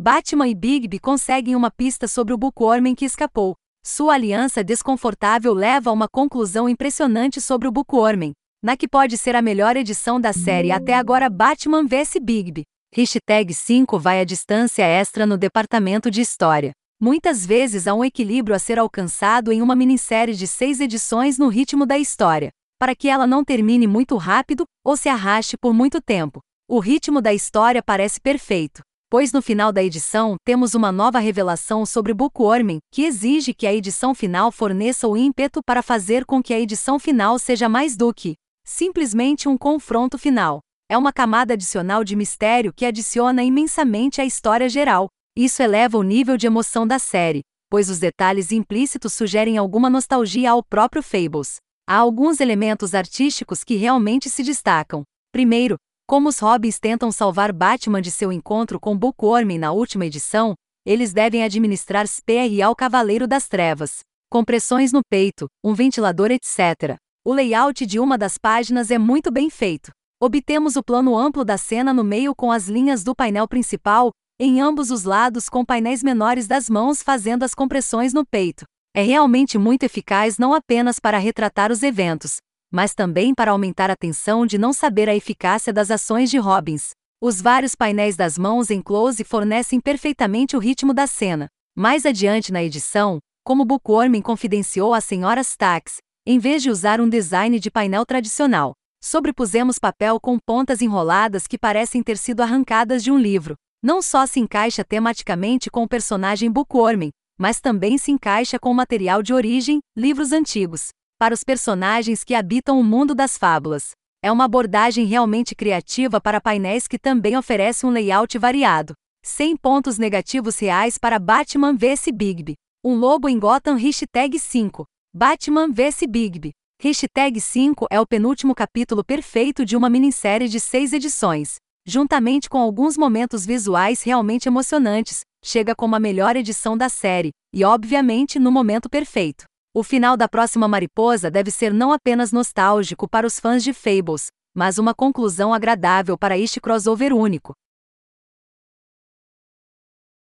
Batman e Bigby conseguem uma pista sobre o Bookworm que escapou. Sua aliança desconfortável leva a uma conclusão impressionante sobre o Bookworm, na que pode ser a melhor edição da série até agora Batman vs Bigby. Hashtag 5 vai a distância extra no departamento de história. Muitas vezes há um equilíbrio a ser alcançado em uma minissérie de seis edições no ritmo da história, para que ela não termine muito rápido ou se arraste por muito tempo. O ritmo da história parece perfeito, pois no final da edição temos uma nova revelação sobre Bookworm, que exige que a edição final forneça o ímpeto para fazer com que a edição final seja mais do que simplesmente um confronto final. É uma camada adicional de mistério que adiciona imensamente à história geral. Isso eleva o nível de emoção da série, pois os detalhes implícitos sugerem alguma nostalgia ao próprio Fables. Há alguns elementos artísticos que realmente se destacam. Primeiro, como os Robins tentam salvar Batman de seu encontro com Bookworm na última edição, eles devem administrar SPR ao Cavaleiro das Trevas. Compressões no peito, um ventilador, etc. O layout de uma das páginas é muito bem feito. Obtemos o plano amplo da cena no meio com as linhas do painel principal, em ambos os lados com painéis menores das mãos fazendo as compressões no peito. É realmente muito eficaz não apenas para retratar os eventos, mas também para aumentar a tensão de não saber a eficácia das ações de Robbins. Os vários painéis das mãos em close fornecem perfeitamente o ritmo da cena. Mais adiante na edição, como Bookworm confidenciou a Sra. Stax, em vez de usar um design de painel tradicional, sobrepusemos papel com pontas enroladas que parecem ter sido arrancadas de um livro. Não só se encaixa tematicamente com o personagem Bookworm, mas também se encaixa com o material de origem, livros antigos, para os personagens que habitam o mundo das fábulas. É uma abordagem realmente criativa para painéis que também oferece um layout variado. 100 pontos negativos reais para Batman vs Bigby. Um lobo em Gotham Hashtag 5. Batman vs Bigby. Hashtag 5 é o penúltimo capítulo perfeito de uma minissérie de seis edições. Juntamente com alguns momentos visuais realmente emocionantes, chega como a melhor edição da série, e obviamente no momento perfeito. O final da próxima Mariposa deve ser não apenas nostálgico para os fãs de Fables, mas uma conclusão agradável para este crossover único.